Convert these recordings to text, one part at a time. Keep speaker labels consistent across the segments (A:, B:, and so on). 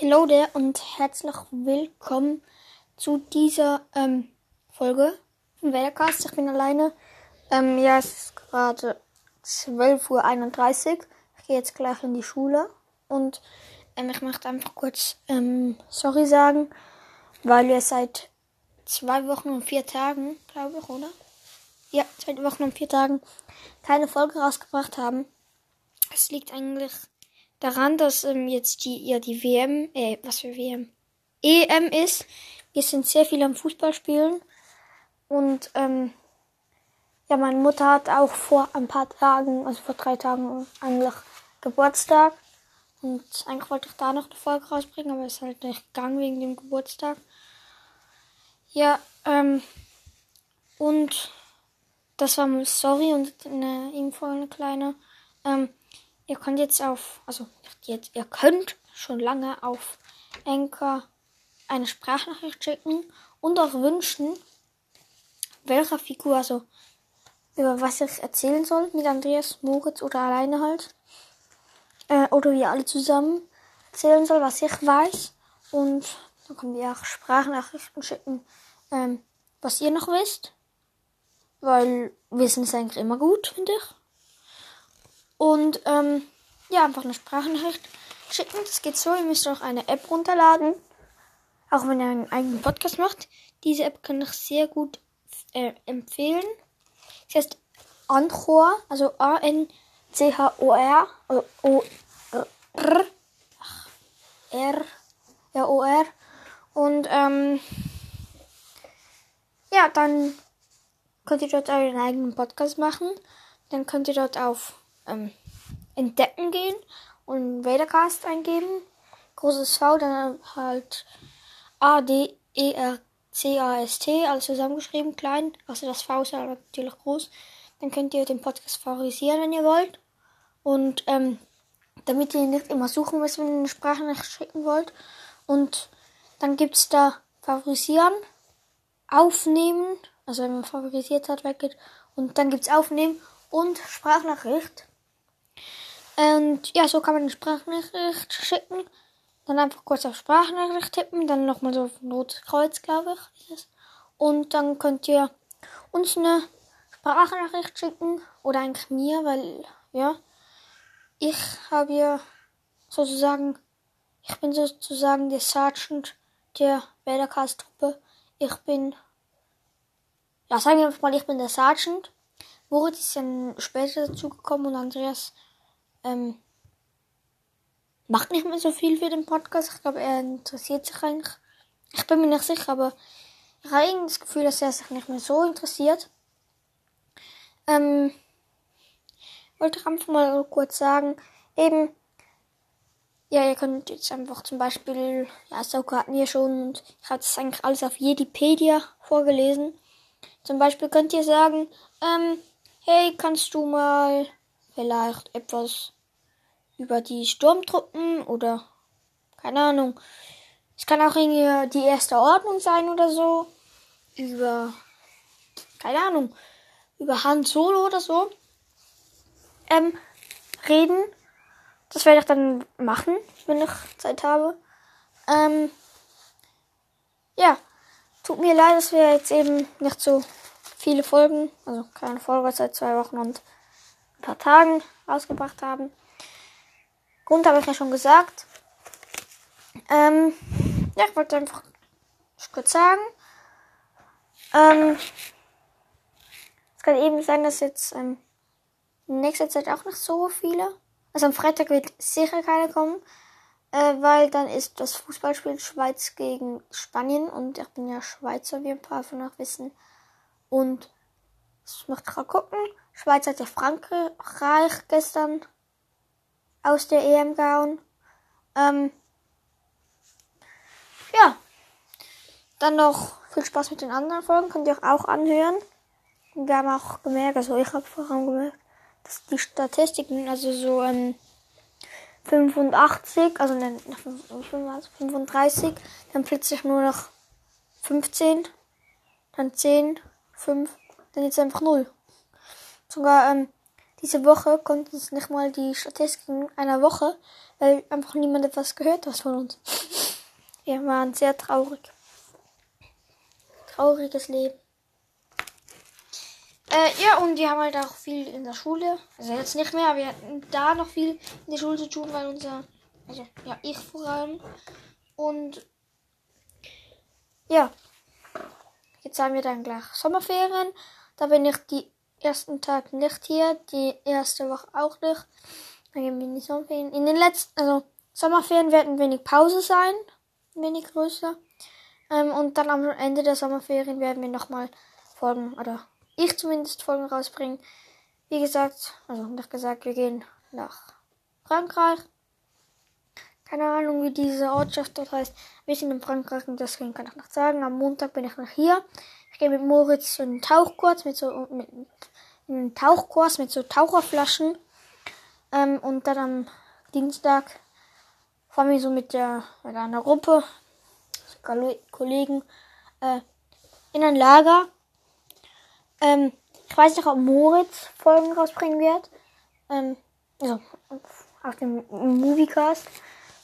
A: Hello there und herzlich willkommen zu dieser ähm, Folge von Wettercast. Ich bin alleine. Ähm, ja, es ist gerade 12.31 Uhr. Ich gehe jetzt gleich in die Schule und ähm, ich möchte einfach kurz ähm, sorry sagen, weil wir seit zwei Wochen und vier Tagen, glaube ich, oder? Ja, zwei Wochen und vier Tagen keine Folge rausgebracht haben. Es liegt eigentlich daran, dass ähm, jetzt die, ja, die WM, äh, was für WM? EM ist. Wir sind sehr viel am Fußball spielen. Und, ähm, ja, meine Mutter hat auch vor ein paar Tagen, also vor drei Tagen eigentlich Geburtstag. Und eigentlich wollte ich da noch eine Folge rausbringen, aber es ist halt nicht gegangen wegen dem Geburtstag. Ja, ähm, und das war mal sorry und eine Info, eine kleine. Ähm, Ihr könnt jetzt auf, also jetzt, ihr könnt schon lange auf Anchor eine Sprachnachricht schicken und auch wünschen, welcher Figur, also über was ich erzählen soll, mit Andreas, Moritz oder alleine halt. Äh, oder wir alle zusammen erzählen soll, was ich weiß. Und dann können wir auch Sprachnachrichten schicken, ähm, was ihr noch wisst. Weil Wissen ist eigentlich immer gut, finde ich. Und ähm, ja, einfach eine Sprachnachricht schicken. Das geht so. Ihr müsst auch eine App runterladen. Auch wenn ihr einen eigenen Podcast macht. Diese App kann ich sehr gut äh, empfehlen. Das heißt Anchor, also A-N-C-H-O-R, also O-R, R, ja, O-R. Und ähm, ja, dann könnt ihr dort euren eigenen Podcast machen. Dann könnt ihr dort auf ähm, Entdecken gehen und Vadercast eingeben. Großes V, dann halt A, D, E, R, C, A, S, T, alles zusammengeschrieben, klein. Also das V ist halt natürlich groß. Dann könnt ihr den Podcast favorisieren, wenn ihr wollt. Und ähm, damit ihr nicht immer suchen müsst, wenn ihr eine Sprachnachricht schicken wollt. Und dann gibt es da Favorisieren, Aufnehmen, also wenn man favorisiert hat, weggeht. Und dann gibt es Aufnehmen und Sprachnachricht. Und ja, so kann man eine Sprachnachricht schicken. Dann einfach kurz auf Sprachnachricht tippen, dann nochmal so auf ein rotes Kreuz, glaube ich. Und dann könnt ihr uns eine Sprachnachricht schicken oder eigentlich mir, weil, ja, ich habe ja sozusagen, ich bin sozusagen der Sergeant der Wäldercast-Truppe. Ich bin, ja, sagen wir mal, ich bin der Sergeant. Moritz ist dann später dazugekommen und Andreas ähm, macht nicht mehr so viel für den Podcast. Ich glaube, er interessiert sich eigentlich. Ich bin mir nicht sicher, aber ich habe irgendwie das Gefühl, dass er sich nicht mehr so interessiert. Ähm, wollte ich einfach mal kurz sagen, eben, ja, ihr könnt jetzt einfach zum Beispiel, ja, Sauka hatten wir schon und ich habe das eigentlich alles auf Jedipedia vorgelesen. Zum Beispiel könnt ihr sagen, ähm, hey, kannst du mal vielleicht etwas über die Sturmtruppen oder keine Ahnung. Es kann auch irgendwie die erste Ordnung sein oder so. Über keine Ahnung. Über Han Solo oder so. Ähm, reden. Das werde ich dann machen, wenn ich Zeit habe. Ähm, ja. Tut mir leid, dass wir jetzt eben nicht so viele Folgen, also keine Folge seit zwei Wochen und ein paar Tagen rausgebracht haben. Grund habe ich ja schon gesagt. Ähm, ja, ich wollte einfach kurz sagen. Ähm, es kann eben sein, dass jetzt ähm, in nächster Zeit auch nicht so viele. Also am Freitag wird sicher keiner kommen, äh, weil dann ist das Fußballspiel Schweiz gegen Spanien und ich bin ja Schweizer, wie ein paar von euch wissen. Und möchte ich mal gucken. Schweiz hat ja Frankreich gestern aus der EM gehauen. Ähm, ja. Dann noch viel Spaß mit den anderen Folgen. Könnt ihr auch anhören. Wir haben auch gemerkt, also ich habe vor allem gemerkt, dass die Statistiken, also so ähm, 85, also ne, 35, dann plötzlich nur noch 15, dann 10, 5, dann jetzt einfach 0. Sogar ähm, diese Woche konnten es nicht mal die Statistiken einer Woche, weil einfach niemand etwas gehört hat von uns. Wir waren sehr traurig. Trauriges Leben. Äh, ja, und die haben halt auch viel in der Schule. Also jetzt nicht mehr, aber wir hatten da noch viel in der Schule zu tun, weil unser, also ja, ich vor allem. Und ja, jetzt haben wir dann gleich Sommerferien. Da bin ich die ersten Tag nicht hier, die erste Woche auch nicht. Dann gehen wir in die Sommerferien. In den letzten, also Sommerferien werden wenig Pause sein, wenig größer. Ähm, und dann am Ende der Sommerferien werden wir nochmal Folgen, oder ich zumindest Folgen rausbringen. Wie gesagt, also nicht gesagt, wir gehen nach Frankreich. Keine Ahnung, wie diese Ortschaft dort heißt. Wir sind in Frankreich und deswegen kann ich noch sagen. Am Montag bin ich noch hier. Ich gehe mit Moritz in einen Tauchkurs mit so mit, in einen Tauchkurs mit so Taucherflaschen. Ähm, und dann am Dienstag fahren wir so mit der mit einer Gruppe Kollegen äh, in ein Lager. Ähm, ich weiß nicht, ob Moritz Folgen rausbringen wird. Ähm, also auf dem Moviecast.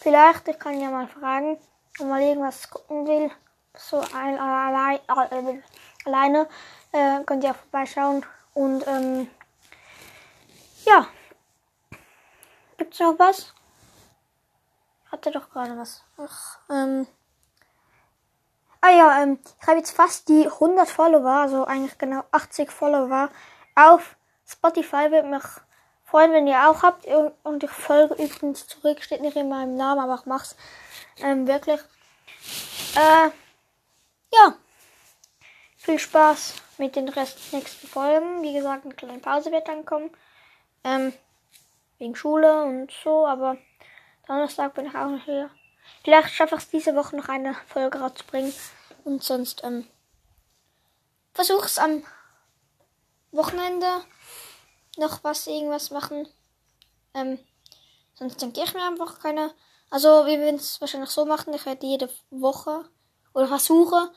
A: Vielleicht, ich kann ja mal fragen, wenn mal irgendwas gucken will. So ein, allein, äh, alleine äh, könnt ihr auch vorbeischauen. Und ähm, ja. Gibt's noch was? Hatte doch gerade was. Ach, ähm. Ah ja, ähm, ich habe jetzt fast die 100 Follower, also eigentlich genau 80 Follower auf Spotify. Würde mich freuen, wenn ihr auch habt. Und ich folge übrigens zurück, steht nicht in meinem Namen, aber ich mach's ähm, wirklich. Äh, ja. Viel Spaß mit den Rest nächsten Folgen. Wie gesagt, eine kleine Pause wird dann kommen. Ähm, wegen Schule und so, aber Donnerstag bin ich auch noch hier. Vielleicht schaffe ich es diese Woche noch eine Folge rauszubringen. Und sonst ähm, versuche es am Wochenende noch was, irgendwas machen. Ähm, sonst denke ich mir einfach keine. Also wir werden es wahrscheinlich so machen. Ich werde jede Woche oder versuche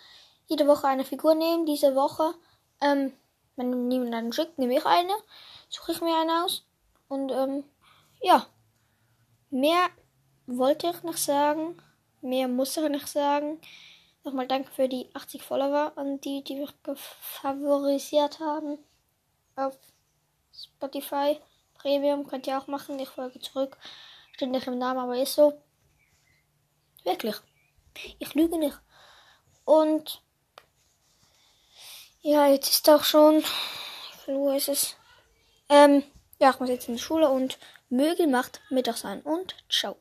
A: jede Woche eine Figur nehmen. Diese Woche, ähm, wenn niemand einen schickt, nehme ich eine. Suche ich mir eine aus. Und ähm, ja, mehr wollte ich noch sagen. Mehr muss ich nicht sagen. Nochmal danke für die 80 Follower an die, die mich favorisiert haben. Auf Spotify Premium könnt ihr auch machen. Ich folge zurück. Steht nicht im Namen, aber ist so. Wirklich. Ich lüge nicht. Und ja, jetzt ist auch schon. Uhr ist es? Ähm, ja, ich muss jetzt in die Schule und möge Macht Mittag sein und ciao.